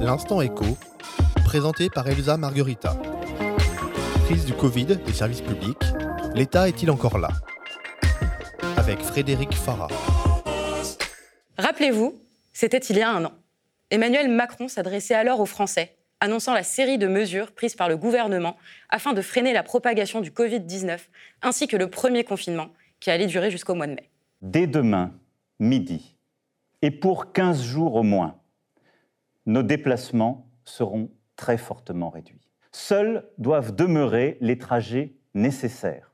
L'instant écho, présenté par Elsa Marguerita. Crise du Covid des services publics, l'État est-il encore là? Avec Frédéric Farah. Rappelez-vous, c'était il y a un an. Emmanuel Macron s'adressait alors aux Français, annonçant la série de mesures prises par le gouvernement afin de freiner la propagation du Covid-19, ainsi que le premier confinement, qui allait durer jusqu'au mois de mai. Dès demain, midi, et pour 15 jours au moins, nos déplacements seront très fortement réduits. Seuls doivent demeurer les trajets nécessaires.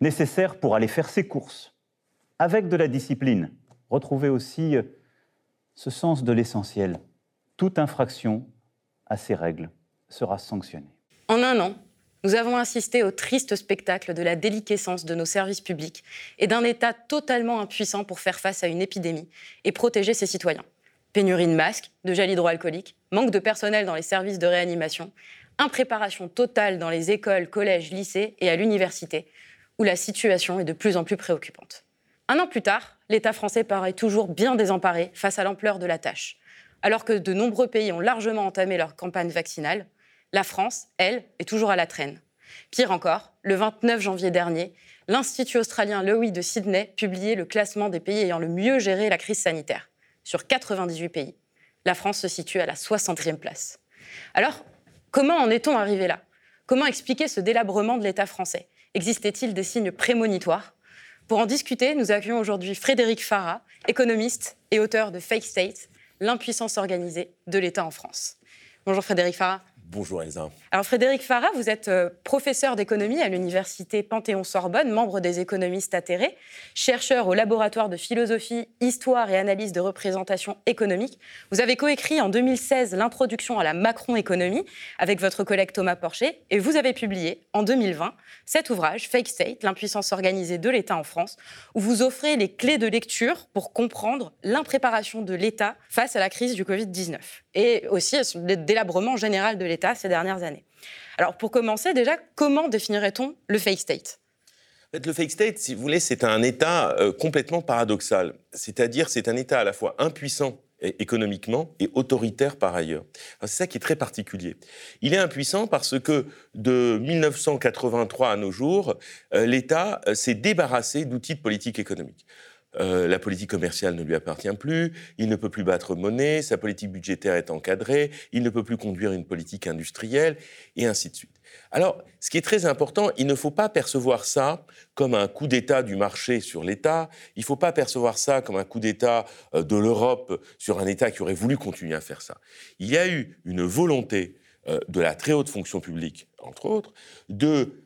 Nécessaires pour aller faire ses courses, avec de la discipline. Retrouver aussi euh, ce sens de l'essentiel. Toute infraction à ces règles sera sanctionnée. En un an, nous avons assisté au triste spectacle de la déliquescence de nos services publics et d'un État totalement impuissant pour faire face à une épidémie et protéger ses citoyens. Pénurie de masques, de gel hydroalcoolique, manque de personnel dans les services de réanimation, impréparation totale dans les écoles, collèges, lycées et à l'université, où la situation est de plus en plus préoccupante. Un an plus tard, l'État français paraît toujours bien désemparé face à l'ampleur de la tâche. Alors que de nombreux pays ont largement entamé leur campagne vaccinale, la France, elle, est toujours à la traîne. Pire encore, le 29 janvier dernier, l'Institut australien Lowy de Sydney publiait le classement des pays ayant le mieux géré la crise sanitaire sur 98 pays. La France se situe à la 60e place. Alors, comment en est-on arrivé là? Comment expliquer ce délabrement de l'État français? Existait-il des signes prémonitoires? Pour en discuter, nous accueillons aujourd'hui Frédéric Farah, économiste et auteur de Fake State, l'impuissance organisée de l'État en France. Bonjour Frédéric Farah. Bonjour Elsa. Alors Frédéric Farah, vous êtes euh, professeur d'économie à l'université Panthéon-Sorbonne, membre des économistes atterrés, chercheur au laboratoire de philosophie, histoire et analyse de représentation économique. Vous avez coécrit en 2016 l'introduction à la Macron-économie avec votre collègue Thomas Porcher et vous avez publié en 2020 cet ouvrage, Fake State, l'impuissance organisée de l'État en France, où vous offrez les clés de lecture pour comprendre l'impréparation de l'État face à la crise du Covid-19 et aussi le délabrement général de l'État ces dernières années. Alors pour commencer, déjà, comment définirait-on le fake state? Le fake state, si vous voulez, c'est un État euh, complètement paradoxal. C'est-à-dire, c'est un État à la fois impuissant économiquement et autoritaire par ailleurs. C'est ça qui est très particulier. Il est impuissant parce que de 1983 à nos jours, euh, l'État euh, s'est débarrassé d'outils de politique économique. Euh, la politique commerciale ne lui appartient plus, il ne peut plus battre monnaie, sa politique budgétaire est encadrée, il ne peut plus conduire une politique industrielle, et ainsi de suite. Alors, ce qui est très important, il ne faut pas percevoir ça comme un coup d'État du marché sur l'État, il ne faut pas percevoir ça comme un coup d'État euh, de l'Europe sur un État qui aurait voulu continuer à faire ça. Il y a eu une volonté euh, de la très haute fonction publique, entre autres, de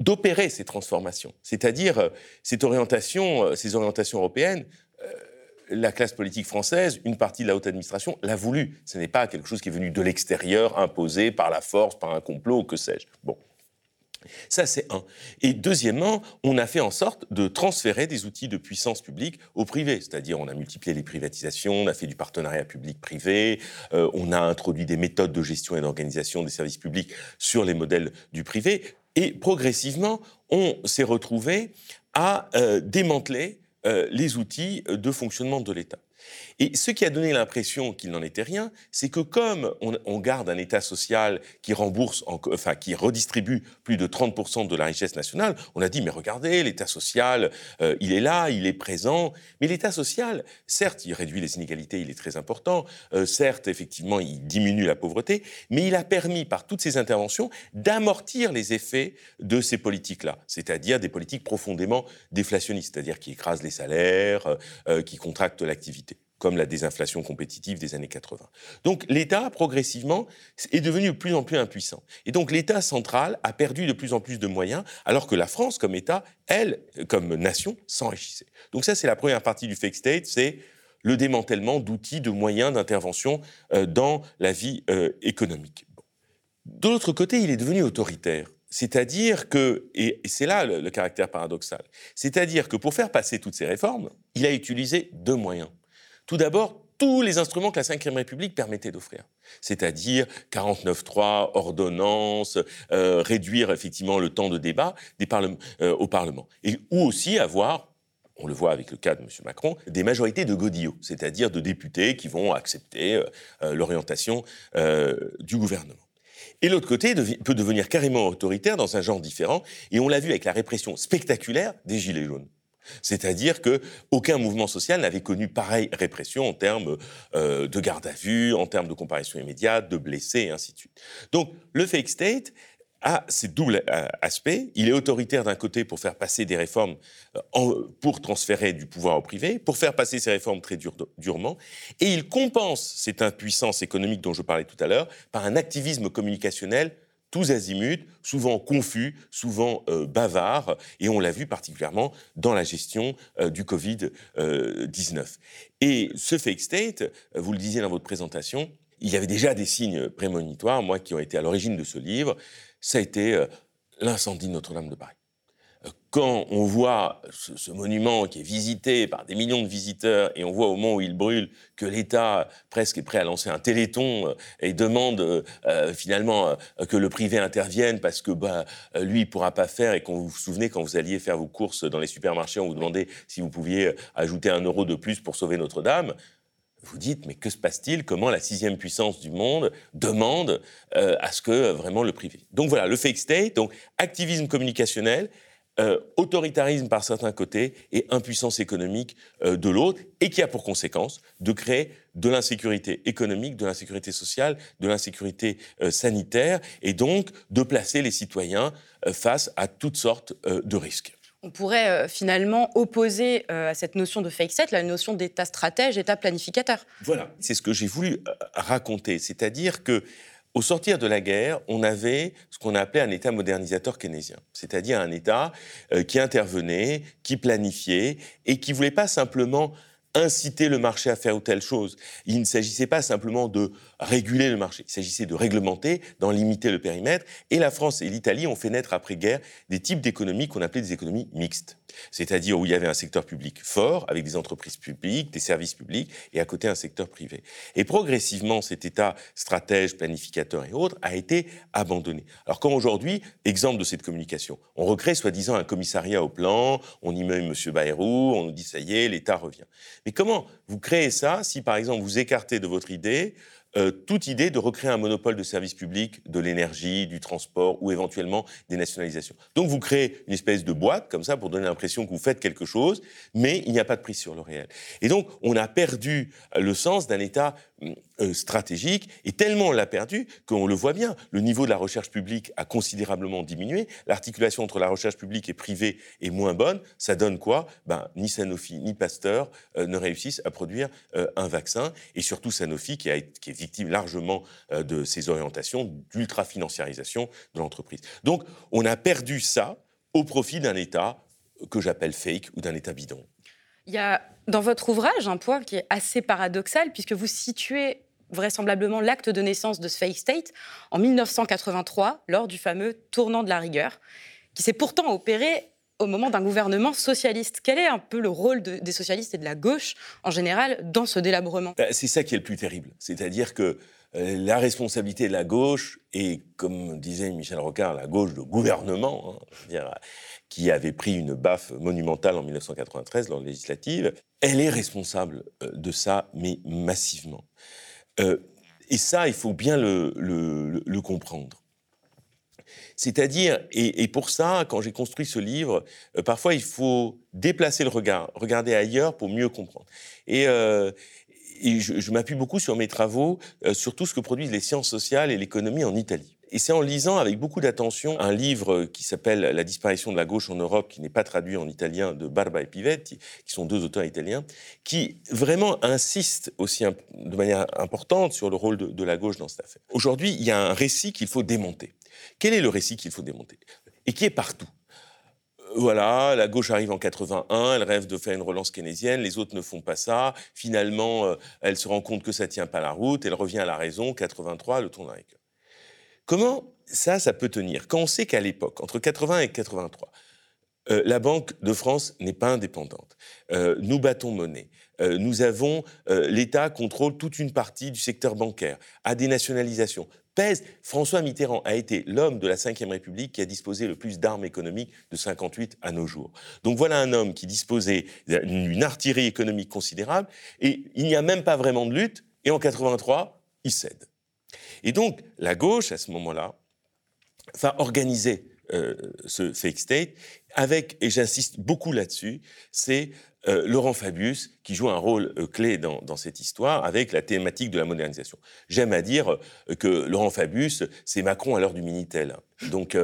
d'opérer ces transformations, c'est-à-dire euh, cette orientation, euh, ces orientations européennes. Euh, la classe politique française, une partie de la haute administration l'a voulu. Ce n'est pas quelque chose qui est venu de l'extérieur, imposé par la force, par un complot, que sais-je. Bon. Ça, c'est un. Et deuxièmement, on a fait en sorte de transférer des outils de puissance publique au privé. C'est-à-dire, on a multiplié les privatisations, on a fait du partenariat public-privé, on a introduit des méthodes de gestion et d'organisation des services publics sur les modèles du privé. Et progressivement, on s'est retrouvé à euh, démanteler euh, les outils de fonctionnement de l'État. Et ce qui a donné l'impression qu'il n'en était rien, c'est que comme on, garde un État social qui rembourse, enfin qui redistribue plus de 30% de la richesse nationale, on a dit mais regardez, l'État social, euh, il est là, il est présent. Mais l'État social, certes, il réduit les inégalités, il est très important. Euh, certes, effectivement, il diminue la pauvreté, mais il a permis par toutes ces interventions d'amortir les effets de ces politiques-là, c'est-à-dire des politiques profondément déflationnistes, c'est-à-dire qui écrasent les salaires, euh, qui contractent l'activité comme la désinflation compétitive des années 80. Donc l'État, progressivement, est devenu de plus en plus impuissant. Et donc l'État central a perdu de plus en plus de moyens, alors que la France, comme État, elle, comme nation, s'enrichissait. Donc ça, c'est la première partie du fake state, c'est le démantèlement d'outils, de moyens d'intervention euh, dans la vie euh, économique. De l'autre côté, il est devenu autoritaire. C'est-à-dire que, et c'est là le caractère paradoxal, c'est-à-dire que pour faire passer toutes ces réformes, il a utilisé deux moyens. Tout d'abord, tous les instruments que la Ve République permettait d'offrir, c'est-à-dire 49.3, ordonnances, euh, réduire effectivement le temps de débat euh, au Parlement, et ou aussi avoir on le voit avec le cas de M. Macron, des majorités de godillots, c'est-à-dire de députés qui vont accepter euh, euh, l'orientation du gouvernement. Et l'autre côté peut devenir carrément autoritaire dans un genre différent, et on l'a vu avec la répression spectaculaire des Gilets jaunes. C'est-à-dire que aucun mouvement social n'avait connu pareille répression en termes de garde à vue, en termes de comparaison immédiate, de blessés, et ainsi de suite. Donc le fake state, a ces doubles euh, aspects. Il est autoritaire d'un côté pour faire passer des réformes, euh, pour transférer du pouvoir au privé, pour faire passer ces réformes très durement, et il compense cette impuissance économique dont je parlais tout à l'heure par un activisme communicationnel tous azimuts, souvent confus, souvent euh, bavard, et on l'a vu particulièrement dans la gestion du Covid-19. et ce fake state, vous le disiez dans votre présentation, il y avait déjà des signes prémonitoires, moi qui ont été à l'origine de ce livre, ça a été euh, l'incendie de Notre-Dame de Paris. Euh, quand on voit ce, monument qui est visité par des millions de visiteurs et on voit au moment où il brûle que l'État presque est prêt à lancer un téléthon euh, et demande finalement que le privé intervienne parce que bah, lui, il pourra pas faire et qu'on vous, vous souvenez quand vous alliez faire vos courses dans les supermarchés, on vous demandait si vous pouviez ajouter un euro de plus pour sauver Notre-Dame. Vous dites, mais que se passe-t-il? Comment la sixième puissance du monde demande euh, à ce que euh, vraiment le privé? Donc voilà, le fake state, donc activisme communicationnel, euh, autoritarisme par certains côtés et impuissance économique de l'autre, et qui a pour conséquence de créer de l'insécurité économique, de l'insécurité sociale, de l'insécurité sanitaire, et donc de placer les citoyens face à toutes sortes de risques on pourrait euh, finalement opposer euh, à cette notion de fake set la notion d'État stratège, État planificateur. Voilà, c'est ce que j'ai voulu euh, raconter, c'est-à-dire que au sortir de la guerre, on avait ce qu'on appelait un État modernisateur keynésien, c'est-à-dire un État qui intervenait, qui planifiait et qui voulait pas simplement inciter le marché à faire ou telle chose. Il ne s'agissait pas simplement de réguler le marché, il s'agissait de réglementer, d'en limiter le périmètre. Et la France et l'Italie ont fait naître après-guerre des types d'économies qu'on appelait des économies mixtes, c'est-à-dire où il y avait un secteur public fort, avec des entreprises publiques, des services publics, et à côté un secteur privé. Et progressivement, cet État stratège, planificateur et autres a été abandonné. Alors quand aujourd'hui, exemple de cette communication, on recrée soi-disant un commissariat au plan, on y met M. Bayrou, on nous dit ça y est, l'État revient. Mais comment vous créez ça si, par exemple, vous écartez de votre idée euh, toute idée de recréer un monopole de services publics, de l'énergie, du transport ou éventuellement des nationalisations. Donc vous créez une espèce de boîte comme ça pour donner l'impression que vous faites quelque chose, mais il n'y a pas de prise sur le réel. Et donc on a perdu le sens d'un État euh, stratégique, et tellement on l'a perdu qu'on le voit bien. Le niveau de la recherche publique a considérablement diminué, l'articulation entre la recherche publique et privée est moins bonne. Ça donne quoi? Ben, Ni Sanofi ni Pasteur euh, ne réussissent à produire euh, un vaccin, et surtout Sanofi qui, est victime largement de ces orientations d'ultra-financiarisation de l'entreprise. Donc on a perdu ça au profit d'un État que j'appelle fake ou d'un État bidon. Il y a dans votre ouvrage un point qui est assez paradoxal, puisque vous situez vraisemblablement l'acte de naissance de ce fake state en 1983, lors du fameux tournant de la rigueur, qui s'est pourtant opéré au moment d'un gouvernement socialiste. Quel est un peu le rôle des socialistes et de la gauche en général dans ce délabrement? Bah, C'est ça qui est le plus terrible. C'est-à-dire que euh, la responsabilité de la gauche, et comme disait Michel Rocard, la gauche de gouvernement, hein, qui avait pris une baffe monumentale en 1993 lors de législative, elle est responsable euh, de ça, mais massivement. Euh, et ça, il faut bien le, comprendre. C'est-à-dire, et, pour ça, quand j'ai construit ce livre, euh, parfois il faut déplacer le regard, regarder ailleurs pour mieux comprendre. Et, je, je m'appuie beaucoup sur mes travaux, sur tout ce que produisent les sciences sociales et l'économie en Italie. Et c'est en lisant avec beaucoup d'attention un livre qui s'appelle La disparition de la gauche en Europe, qui n'est pas traduit en italien, de Barba et Pivetti, qui sont deux auteurs italiens, qui vraiment insistent aussi de manière importante sur le rôle de, la gauche dans cette affaire. Aujourd'hui, il y a un récit qu'il faut démonter. Quel est le récit qu'il faut démonter? Et qui est partout voilà, la gauche arrive en 81, elle rêve de faire une relance keynésienne, les autres ne font pas ça. Finalement, euh, elle se rend compte que ça tient pas la route, elle revient à la raison. 83, le tour d'un Comment ça, ça peut tenir? Quand on sait qu'à l'époque, entre 80 et 83, euh, la Banque de France n'est pas indépendante. Euh, nous battons monnaie. Euh, nous avons l'État contrôle toute une partie du secteur bancaire, à des nationalisations. pèse. François Mitterrand a été l'homme de la Ve République qui a disposé le plus d'armes économiques de 58 à nos jours. Donc voilà un homme qui disposait d'une artillerie économique considérable et il n'y a même pas vraiment de lutte et en 83, il cède. Et donc la gauche, à ce moment-là, va organiser euh, ce fake state avec, et j'insiste beaucoup là-dessus, c'est euh, Laurent Fabius qui joue un rôle euh, clé dans, cette histoire avec la thématique de la modernisation. J'aime à dire euh, que Laurent Fabius, c'est Macron à l'heure du Minitel. Donc,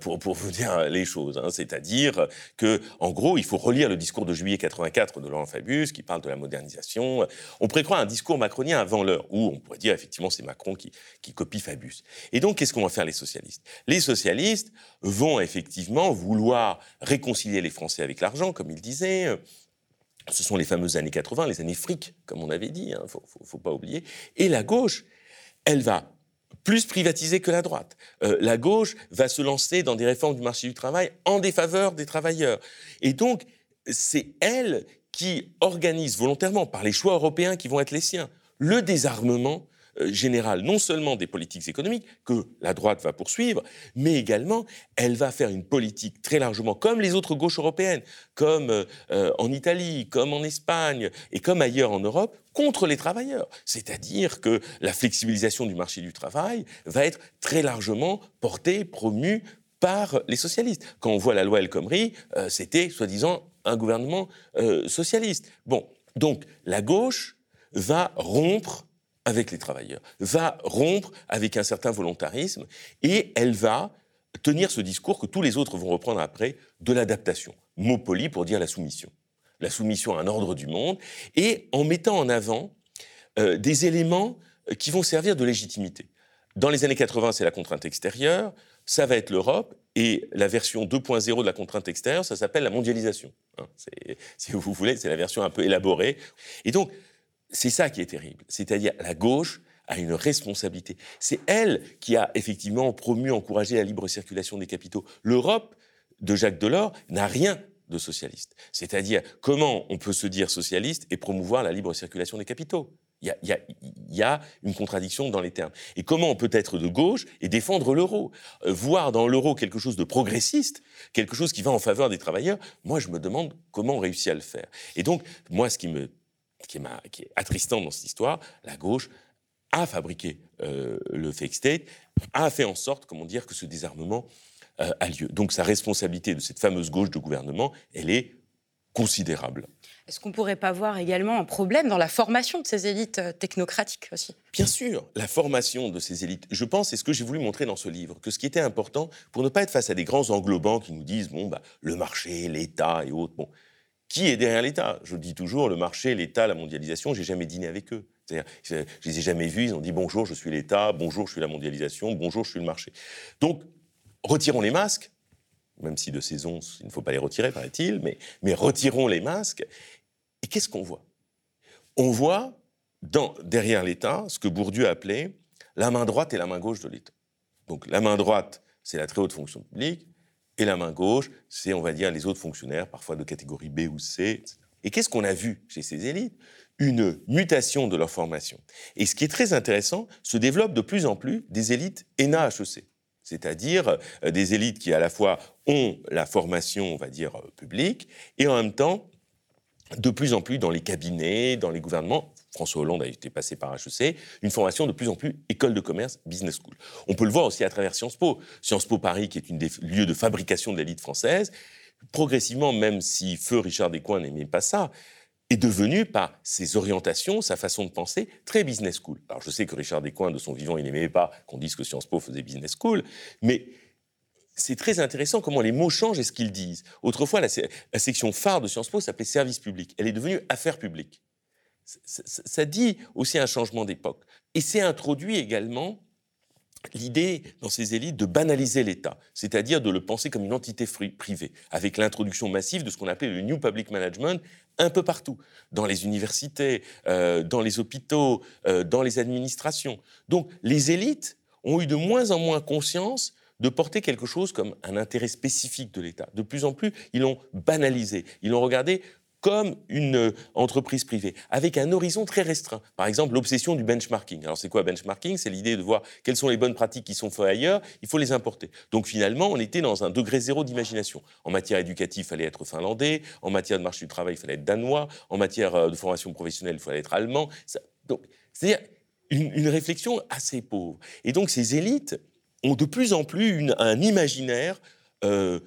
pour, pour, vous dire les choses, hein, c'est-à-dire que, en gros, il faut relire le discours de juillet 84 de Laurent Fabius qui parle de la modernisation. On croire un discours macronien avant l'heure, où on pourrait dire effectivement c'est Macron qui, qui copie Fabius. Et donc, qu'est-ce qu'on va faire les socialistes? Les socialistes vont effectivement vouloir réconcilier les Français avec l'argent, comme il disait ce sont les fameuses années 80, les années fric, comme on avait dit, il hein, ne faut, pas oublier. Et la gauche, elle va plus privatiser que la droite. Euh, la gauche va se lancer dans des réformes du marché du travail en défaveur des travailleurs. Et donc, c'est elle qui organise volontairement, par les choix européens qui vont être les siens, le désarmement générale, non seulement des politiques économiques que la droite va poursuivre, mais également elle va faire une politique très largement, comme les autres gauches européennes, comme euh, euh, en Italie, comme en Espagne et comme ailleurs en Europe, contre les travailleurs. C'est-à-dire que la flexibilisation du marché du travail va être très largement portée, promue par les socialistes. Quand on voit la loi El Khomri, c'était soi-disant un gouvernement socialiste. Bon, donc la gauche va rompre avec les travailleurs, va rompre avec un certain volontarisme et elle va tenir ce discours que tous les autres vont reprendre après de l'adaptation. Mot poli pour dire la soumission. La soumission à un ordre du monde et en mettant en avant euh, des éléments euh, qui vont servir de légitimité. Dans les années 80, c'est la contrainte extérieure, ça va être l'Europe, et la version 2.0 de la contrainte extérieure, ça s'appelle la mondialisation. Hein. si vous voulez, c'est la version un peu élaborée. Et donc, c'est ça qui est terrible. C'est-à-dire, la gauche a une responsabilité. C'est elle qui a effectivement promu, encouragé la libre circulation des capitaux. L'Europe de Jacques Delors n'a rien de socialiste. C'est-à-dire, comment on peut se dire socialiste et promouvoir la libre circulation des capitaux? Il y, a, une contradiction dans les termes. Et comment on peut être de gauche et défendre l'euro? Euh, Voir dans l'euro quelque chose de progressiste, quelque chose qui va en faveur des travailleurs, moi je me demande comment on réussit à le faire. Et donc, moi ce qui me qui est, attristant dans cette histoire, la gauche a fabriqué euh, le fake state, a fait en sorte, comment dire, que ce désarmement euh, a lieu. Donc sa responsabilité de cette fameuse gauche de gouvernement, elle est considérable. Est-ce qu'on ne pourrait pas voir également un problème dans la formation de ces élites euh, technocratiques aussi? Bien sûr, la formation de ces élites. Je pense, c'est ce que j'ai voulu montrer dans ce livre, que ce qui était important, pour ne pas être face à des grands englobants qui nous disent, bon, bah, le marché, l'État et autres, bon, qui est derrière l'État Je dis toujours le marché, l'État, la mondialisation. J'ai jamais dîné avec eux. je ne les ai jamais vus. Ils ont dit bonjour, je suis l'État. Bonjour, je suis la mondialisation. Bonjour, je suis le marché. Donc, retirons les masques, même si de saison, il ne faut pas les retirer, paraît-il, mais, mais retirons les masques. Et qu'est-ce qu'on voit? On voit derrière l'État ce que Bourdieu appelait la main droite et la main gauche de l'État. Donc la main droite, c'est la très haute fonction publique. Et la main gauche, c'est, on va dire, les autres fonctionnaires, parfois de catégorie B ou C. Et qu'est-ce qu'on a vu chez ces élites? Une mutation de leur formation. Et ce qui est très intéressant, se développe de plus en plus des élites ENA-HEC. C'est-à-dire euh, des élites qui, à la fois, ont la formation, on va dire, euh, publique, et en même temps, de plus en plus dans les cabinets, dans les gouvernements, François Hollande a été passé par HEC, une formation de plus en plus école de commerce, business school. On peut le voir aussi à travers Sciences Po. Sciences Po Paris, qui est une des lieux de fabrication de l'élite française, progressivement, même si feu Richard Descoings n'aimait pas ça, est devenu, par ses orientations, sa façon de penser, très business school. Alors je sais que Richard Descoings, de son vivant, il n'aimait pas qu'on dise que Sciences Po faisait business school, mais c'est très intéressant comment les mots changent et ce qu'ils disent. Autrefois, la, la section phare de Sciences Po s'appelait service public. Elle est devenue affaires publiques ça dit aussi un changement d'époque. Et c'est introduit également l'idée dans ces élites de banaliser l'État, c'est-à-dire de le penser comme une entité privée, avec l'introduction massive de ce qu'on appelait le New Public Management un peu partout, dans les universités, euh, dans les hôpitaux, euh, dans les administrations. Donc les élites ont eu de moins en moins conscience de porter quelque chose comme un intérêt spécifique de l'État. De plus en plus, ils l'ont banalisé, ils l'ont regardé comme une euh, entreprise privée, avec un horizon très restreint. Par exemple, l'obsession du benchmarking. Alors, c'est quoi benchmarking? C'est l'idée de voir quelles sont les bonnes pratiques qui sont faites ailleurs, il faut les importer. Donc, finalement, on était dans un degré zéro d'imagination. En matière éducative, il fallait être finlandais, en matière de marché du travail, il fallait être danois, en matière euh, de formation professionnelle, il fallait être allemand. donc, c'est-à-dire une, réflexion assez pauvre. Et donc, ces élites ont de plus en plus un imaginaire euh,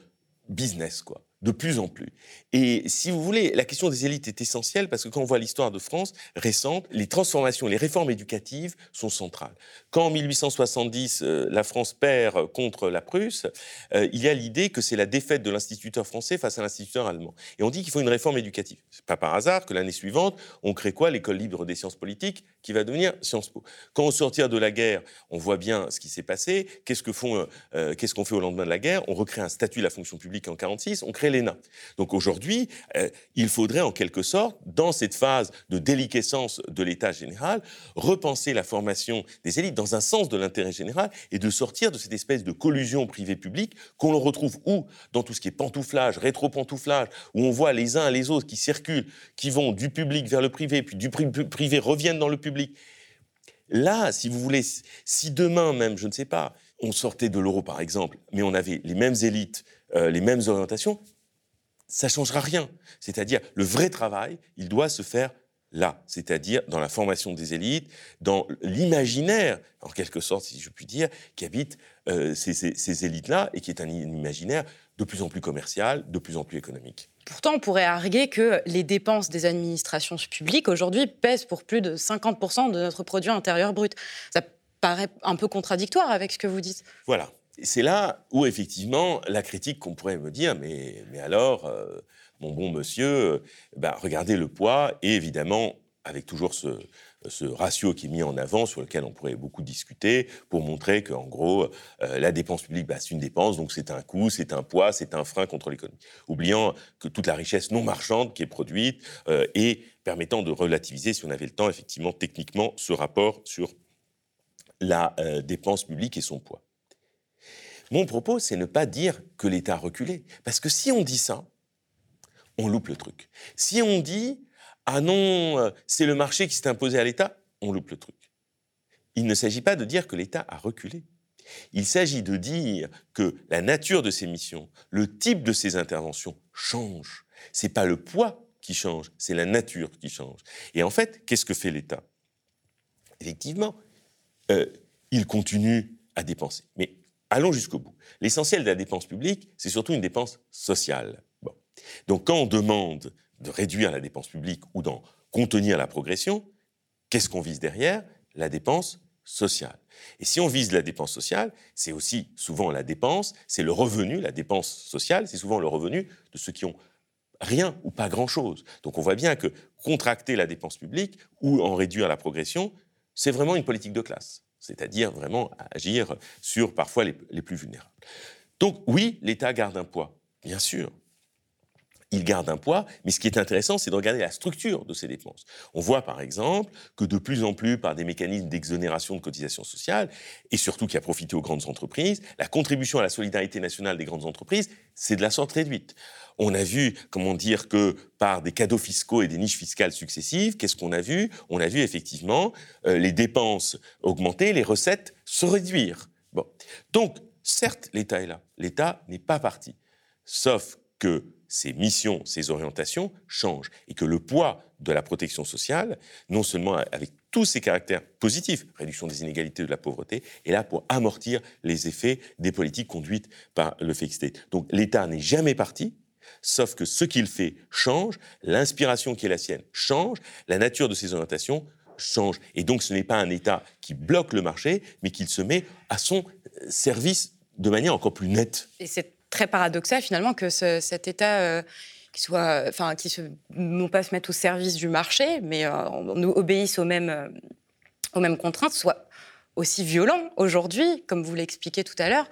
business, quoi de plus en plus. Et si vous voulez, la question des élites est essentielle parce que quand on voit l'histoire de France récente, les transformations, les réformes éducatives sont centrales. Quand en 1870, euh, la France perd contre la Prusse, euh, il y a l'idée que c'est la défaite de l'instituteur français face à l'instituteur allemand. Et on dit qu'il faut une réforme éducative. C'est pas par hasard que l'année suivante, on crée quoi? L'école libre des sciences politiques qui va devenir Sciences Po. Quand on sortir de la guerre, on voit bien ce qui s'est passé. Qu'est-ce que font, euh, qu'est-ce qu'on fait au lendemain de la guerre On recrée un statut de la fonction publique en 46. On crée l'ENA. Donc aujourd'hui, euh, il faudrait en quelque sorte, dans cette phase de déliquescence de l'État général, repenser la formation des élites dans un sens de l'intérêt général et de sortir de cette espèce de collusion privée-publique qu'on retrouve où? Dans tout ce qui est pantouflage, rétro-pantouflage, où on voit les uns et les autres qui circulent, qui vont du public vers le privé, puis du privé reviennent dans le public. Là, si vous voulez, si demain même, je ne sais pas, on sortait de l'euro par exemple, mais on avait les mêmes élites, euh, les mêmes orientations, ça ne changera rien. C'est-à-dire, le vrai travail, il doit se faire là, c'est-à-dire dans la formation des élites, dans l'imaginaire, en quelque sorte, si je puis dire, qui habite euh, ces, élites-là et qui est un imaginaire de plus en plus commercial, de plus en plus économique. Pourtant, on pourrait arguer que les dépenses des administrations publiques aujourd'hui pèsent pour plus de 50% de notre produit intérieur brut. Ça paraît un peu contradictoire avec ce que vous dites. Voilà c'est là où effectivement la critique qu'on pourrait me dire, mais, alors, euh, mon bon monsieur, euh, bah, regardez le poids, et évidemment, avec toujours ce, ratio qui est mis en avant, sur lequel on pourrait beaucoup discuter, pour montrer qu'en gros, euh, la dépense publique, bah, c'est une dépense, donc c'est un coût, c'est un poids, c'est un frein contre l'économie. Oubliant que toute la richesse non marchande qui est produite et permettant de relativiser, si on avait le temps, effectivement, techniquement, ce rapport sur la dépense publique et son poids. Mon propos, c'est ne pas dire que l'État a reculé. Parce que si on dit ça, on loupe le truc. Si on dit ah non, euh, c'est le marché qui s'est imposé à l'État, on loupe le truc. Il ne s'agit pas de dire que l'État a reculé. Il s'agit de dire que la nature de ses missions, le type de ses interventions change. C'est pas le poids qui change, c'est la nature qui change. Et en fait, qu'est-ce que fait l'État? Effectivement, euh, il continue à dépenser. Mais allons jusqu'au bout. L'essentiel de la dépense publique, c'est surtout une dépense sociale. Donc quand on demande de réduire la dépense publique ou d'en contenir la progression, qu'est-ce qu'on vise derrière? La dépense sociale. Et si on vise la dépense sociale, c'est aussi souvent la dépense, c'est le revenu, la dépense sociale, c'est souvent le revenu de ceux qui ont rien ou pas grand-chose. Donc on voit bien que contracter la dépense publique ou en réduire la progression, c'est vraiment une politique de classe c'est-à-dire vraiment agir sur parfois les, plus vulnérables. Donc oui, l'État garde un poids, bien sûr. Il garde un poids, mais ce qui est intéressant, c'est de regarder la structure de ces dépenses. On voit par exemple que de plus en plus, par des mécanismes d'exonération de cotisations sociales, et surtout qui a profité aux grandes entreprises, la contribution à la solidarité nationale des grandes entreprises, c'est de la sorte réduite. On a vu, comment dire, que par des cadeaux fiscaux et des niches fiscales successives, qu'est-ce qu'on a vu? On a vu effectivement euh, les dépenses augmenter, les recettes se réduire. Bon. Donc, certes, l'État est là. L'État n'est pas parti. Sauf que ses missions, ses orientations changent et que le poids de la protection sociale, non seulement avec tous ses caractères positifs, réduction des inégalités de la pauvreté, est là pour amortir les effets des politiques conduites par le fake state. Donc l'État n'est jamais parti, Sauf que ce qu'il fait change, l'inspiration qui est la sienne change, la nature de ses orientations change. Et donc ce n'est pas un État qui bloque le marché, mais qu'il se met à son service de manière encore plus nette. Très paradoxal finalement que cet État... Euh, qui soit, enfin, qui se, non pas se mette au service du marché, mais euh, on, obéisse aux mêmes, euh, aux mêmes contraintes, soit aussi violent aujourd'hui, comme vous l'expliquez tout à l'heure,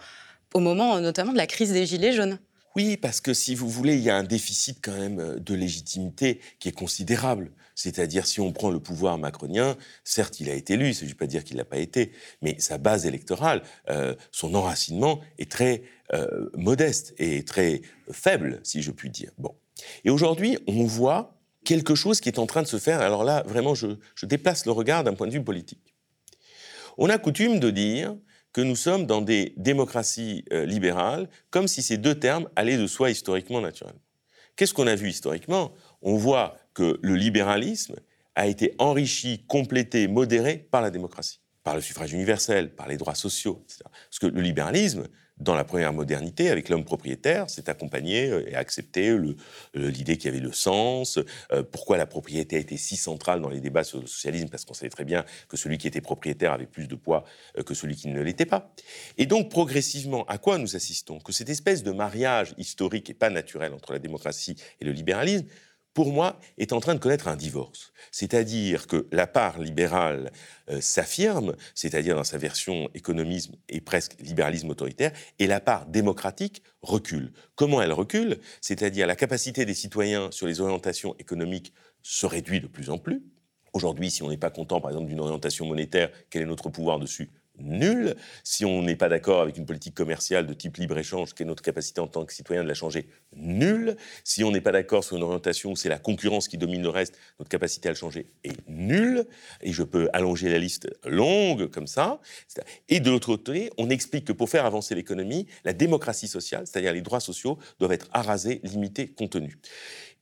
au moment notamment de la crise des Gilets jaunes. Oui, parce que si vous voulez, il y a un déficit quand même euh, de légitimité qui est considérable. C'est-à-dire, si on prend le pouvoir macronien, certes, il a été élu, je ne veux pas dire qu'il ne l'a pas été, mais sa base électorale, euh, son enracinement est très euh, modeste et très faible, si je puis dire. Bon. Et aujourd'hui, on voit quelque chose qui est en train de se faire. Alors là, vraiment, je, déplace le regard d'un point de vue politique. On a coutume de dire que nous sommes dans des démocraties euh, libérales, comme si ces deux termes allaient de soi historiquement naturellement. Qu'est-ce qu'on a vu historiquement? On voit que le libéralisme a été enrichi, complété, modéré par la démocratie, par le suffrage universel, par les droits sociaux, etc. Parce que le libéralisme, dans la première modernité, avec l'homme propriétaire, s'est accompagné euh, et accepté l'idée qu'il y avait le sens, euh, pourquoi la propriété a été si centrale dans les débats sur le socialisme, parce qu'on savait très bien que celui qui était propriétaire avait plus de poids euh, que celui qui ne l'était pas. Et donc, progressivement, à quoi nous assistons? Que cette espèce de mariage historique et pas naturel entre la démocratie et le libéralisme pour moi, est en train de connaître un divorce. C'est-à-dire que la part libérale euh, s'affirme, c'est-à-dire dans sa version économisme et presque libéralisme autoritaire, et la part démocratique recule. Comment elle recule? C'est-à-dire la capacité des citoyens sur les orientations économiques se réduit de plus en plus. Aujourd'hui, si on n'est pas content, par exemple, d'une orientation monétaire, quel est notre pouvoir dessus? Nul. Si on n'est pas d'accord avec une politique commerciale de type libre-échange, quelle est notre capacité en tant que citoyen de la changer Nul. Si on n'est pas d'accord sur une orientation où c'est la concurrence qui domine le reste, notre capacité à le changer est nulle. Et je peux allonger la liste longue comme ça. Et de l'autre côté, on explique que pour faire avancer l'économie, la démocratie sociale, c'est-à-dire les droits sociaux, doivent être arasés, limités, contenus.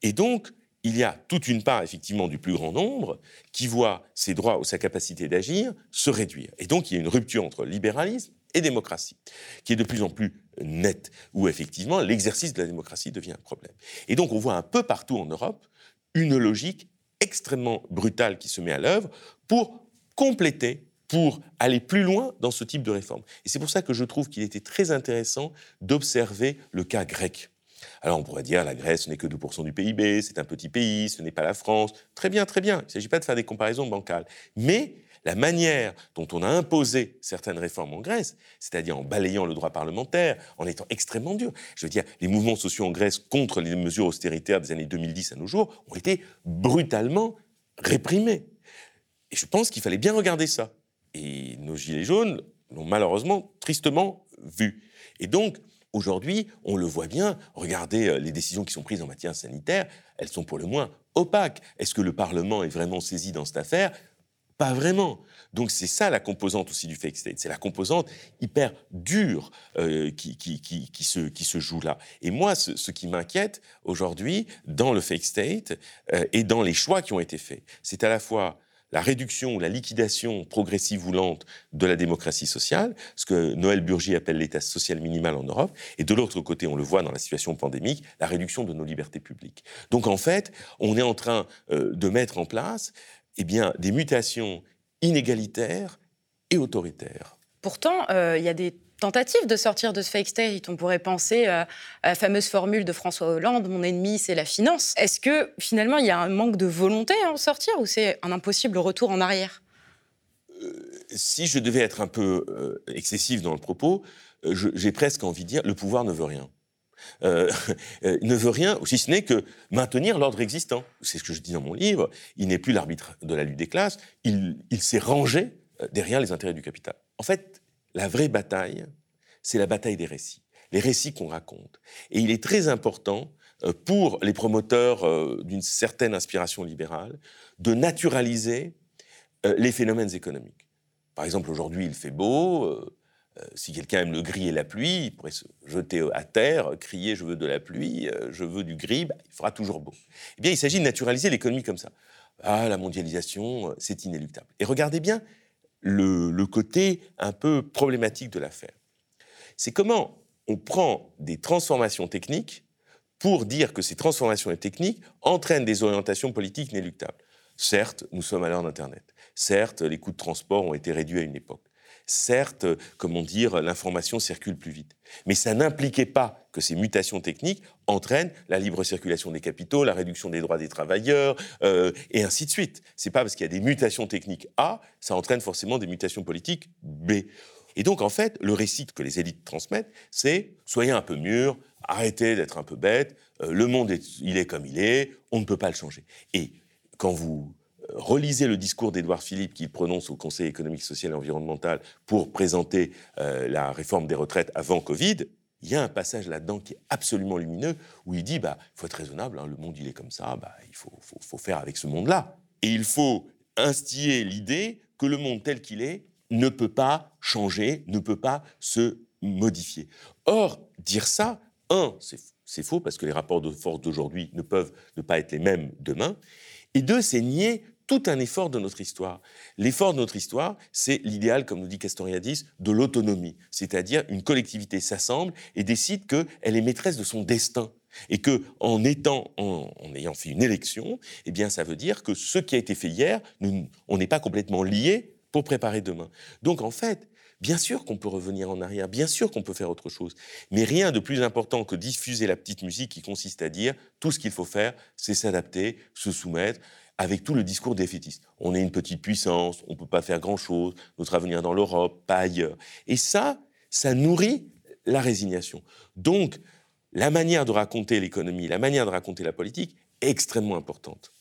Et donc, il y a toute une part, effectivement, du plus grand nombre qui voit ses droits ou sa capacité d'agir se réduire. Et donc, il y a une rupture entre libéralisme et démocratie, qui est de plus en plus nette, où effectivement l'exercice de la démocratie devient un problème. Et donc, on voit un peu partout en Europe une logique extrêmement brutale qui se met à l'œuvre pour compléter pour aller plus loin dans ce type de réforme. Et c'est pour ça que je trouve qu'il était très intéressant d'observer le cas grec. Alors on pourrait dire la Grèce n'est que 2% du PIB, c'est un petit pays, ce n'est pas la France. Très bien, très bien. Il ne s'agit pas de faire des comparaisons bancales. Mais la manière dont on a imposé certaines réformes en Grèce, c'est-à-dire en balayant le droit parlementaire, en étant extrêmement dur. Je veux dire, les mouvements sociaux en Grèce contre les mesures austéritaires des années 2010 à nos jours ont été brutalement réprimés. Et je pense qu'il fallait bien regarder ça. Et nos Gilets jaunes l'ont malheureusement tristement vu. Et donc, Aujourd'hui, on le voit bien, regardez euh, les décisions qui sont prises en matière sanitaire, elles sont pour le moins opaques. Est-ce que le Parlement est vraiment saisi dans cette affaire? Pas vraiment. Donc c'est ça la composante aussi du fake state, c'est la composante hyper dure euh, qui, se joue là. Et moi, ce, qui m'inquiète aujourd'hui dans le fake state euh, et dans les choix qui ont été faits, c'est à la fois la réduction ou la liquidation progressive ou lente de la démocratie sociale, ce que Noël Burgi appelle l'état social minimal en Europe, et de l'autre côté, on le voit dans la situation pandémique, la réduction de nos libertés publiques. Donc en fait, on est en train euh, de mettre en place eh bien, des mutations inégalitaires et autoritaires. Pourtant, euh, il y a des tentative de sortir de ce fake state. On pourrait penser à, la fameuse formule de François Hollande, mon ennemi, c'est la finance. Est-ce que finalement, il y a un manque de volonté à en sortir ou c'est un impossible retour en arrière? Euh, Si je devais être un peu euh, excessif dans le propos, euh, j'ai presque envie de dire, le pouvoir ne veut rien. ne veut rien, si ce n'est que maintenir l'ordre existant. C'est ce que je dis dans mon livre. Il n'est plus l'arbitre de la lutte des classes. il s'est rangé derrière les intérêts du capital. En fait, la vraie bataille, c'est la bataille des récits, les récits qu'on raconte. Et il est très important euh, pour les promoteurs euh, d'une certaine inspiration libérale de naturaliser euh, les phénomènes économiques. Par exemple, aujourd'hui, il fait beau. Si quelqu'un aime le gris et la pluie, il pourrait se jeter à terre, crier je veux de la pluie, je veux du gris, bah, il fera toujours beau. Eh bien, il s'agit de naturaliser l'économie comme ça. Ah, la mondialisation, c'est inéluctable. Et regardez bien le, côté un peu problématique de l'affaire. C'est comment on prend des transformations techniques pour dire que ces transformations techniques entraînent des orientations politiques inéluctables. Certes, nous sommes à l'heure d'Internet. Certes, les coûts de transport ont été réduits à une époque. Certes, comment dire, l'information circule plus vite. Mais ça n'impliquait pas que ces mutations techniques entraînent la libre circulation des capitaux, la réduction des droits des travailleurs, euh, et ainsi de suite. C'est pas parce qu'il y a des mutations techniques A, ça entraîne forcément des mutations politiques B. Et donc, en fait, le récit que les élites transmettent, c'est soyez un peu mûrs, arrêtez d'être un peu bêtes, euh, le monde, il est comme il est, on ne peut pas le changer. Et quand vous relisez le discours d'Édouard Philippe qu'il prononce au Conseil économique, social et environnemental pour présenter euh, la réforme des retraites avant Covid, il y a un passage là-dedans qui est absolument lumineux, où il dit, bah, faut être raisonnable, hein, le monde il est comme ça, bah, il faut, faut faire avec ce monde-là. Et il faut instiller l'idée que le monde tel qu'il est ne peut pas changer, ne peut pas se modifier. Or, dire ça, un, c'est faux parce que les rapports de force d'aujourd'hui ne peuvent ne pas être les mêmes demain. Et deux, c'est nier tout un effort de notre histoire. L'effort de notre histoire, c'est l'idéal, comme nous dit Castoriadis, de l'autonomie. C'est-à-dire une collectivité s'assemble et décide qu'elle est maîtresse de son destin. Et que, en étant, en, ayant fait une élection, eh bien, ça veut dire que ce qui a été fait hier, on n'est pas complètement lié pour préparer demain. Donc, en fait, Bien sûr qu'on peut revenir en arrière, bien sûr qu'on peut faire autre chose, mais rien de plus important que diffuser la petite musique qui consiste à dire tout ce qu'il faut faire, c'est s'adapter, se soumettre, avec tout le discours défaitiste. On est une petite puissance, on ne peut pas faire grand-chose, notre avenir dans l'Europe, pas ailleurs. Et ça, ça nourrit la résignation. Donc, la manière de raconter l'économie, la manière de raconter la politique est extrêmement importante.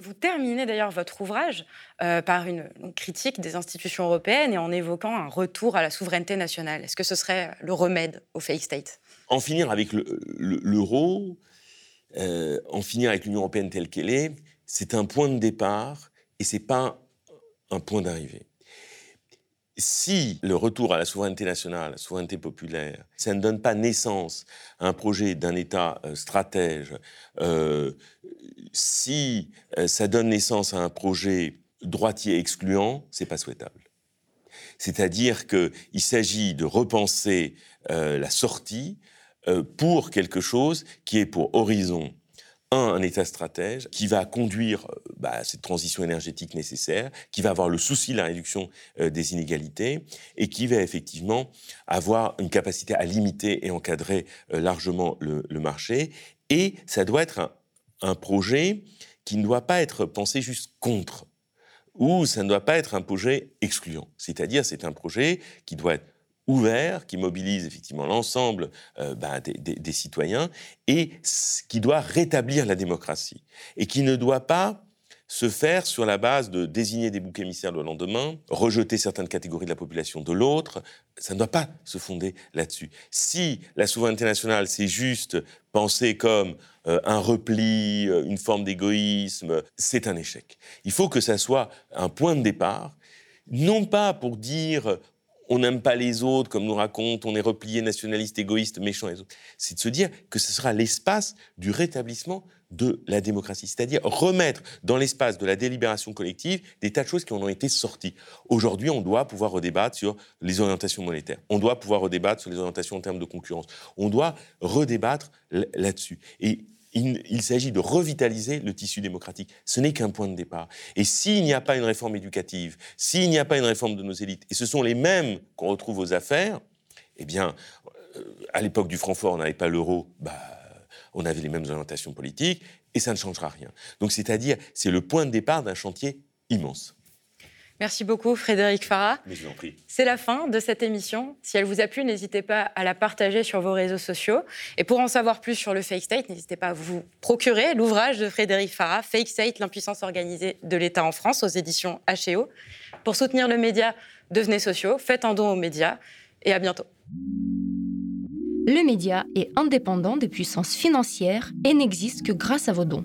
Vous terminez d'ailleurs votre ouvrage euh, par une, critique des institutions européennes et en évoquant un retour à la souveraineté nationale. Est-ce que ce serait le remède au fake state? En finir avec l'euro, euh, en finir avec l'Union européenne telle qu'elle est, c'est un point de départ et c'est pas un point d'arrivée. Si le retour à la souveraineté nationale, la souveraineté populaire, ça ne donne pas naissance à un projet d'un État euh, stratège, euh, si euh, ça donne naissance à un projet droitier excluant, c'est pas souhaitable. C'est-à-dire qu'il s'agit de repenser la sortie pour quelque chose qui est pour horizon un, État stratège qui va conduire euh, bah, cette transition énergétique nécessaire, qui va avoir le souci de la réduction euh, des inégalités et qui va effectivement avoir une capacité à limiter et encadrer euh, largement le, marché. Et ça doit être un, projet qui ne doit pas être pensé juste contre ou ça ne doit pas être un projet excluant. C'est-à-dire, c'est un projet qui doit être ouvert, qui mobilise effectivement l'ensemble euh, bah, des, citoyens et qui doit rétablir la démocratie et qui ne doit pas se faire sur la base de désigner des boucs émissaires le lendemain, rejeter certaines catégories de la population de l'autre. Ça ne doit pas se fonder là-dessus. Si la souveraineté nationale, c'est juste penser comme euh, un repli, euh, une forme d'égoïsme, c'est un échec. Il faut que ça soit un point de départ non pas pour dire on n'aime pas les autres, comme nous raconte, on est replié, nationaliste, égoïste, méchant les autres. C'est de se dire que ce sera l'espace du rétablissement de la démocratie, c'est-à-dire remettre dans l'espace de la délibération collective des tas de choses qui en ont été sorties. Aujourd'hui, on doit pouvoir redébattre sur les orientations monétaires, on doit pouvoir redébattre sur les orientations en termes de concurrence, on doit redébattre là-dessus. Et il, s'agit de revitaliser le tissu démocratique. Ce n'est qu'un point de départ. Et s'il n'y a pas une réforme éducative, s'il n'y a pas une réforme de nos élites, et ce sont les mêmes qu'on retrouve aux affaires, eh bien, euh, à l'époque du Francfort, on n'avait pas l'euro, bah, on avait les mêmes orientations politiques, et ça ne changera rien. Donc, c'est-à-dire, c'est le point de départ d'un chantier immense. Merci beaucoup Frédéric Farah. Mais je vous en prie. C'est la fin de cette émission. Si elle vous a plu, n'hésitez pas à la partager sur vos réseaux sociaux. Et pour en savoir plus sur le Fake State, n'hésitez pas à vous procurer l'ouvrage de Frédéric Farah, Fake State, l'impuissance organisée de l'État en France, aux éditions HEO. Pour soutenir le média, devenez sociaux, faites un don aux médias et à bientôt. Le média est indépendant des puissances financières et n'existe que grâce à vos dons.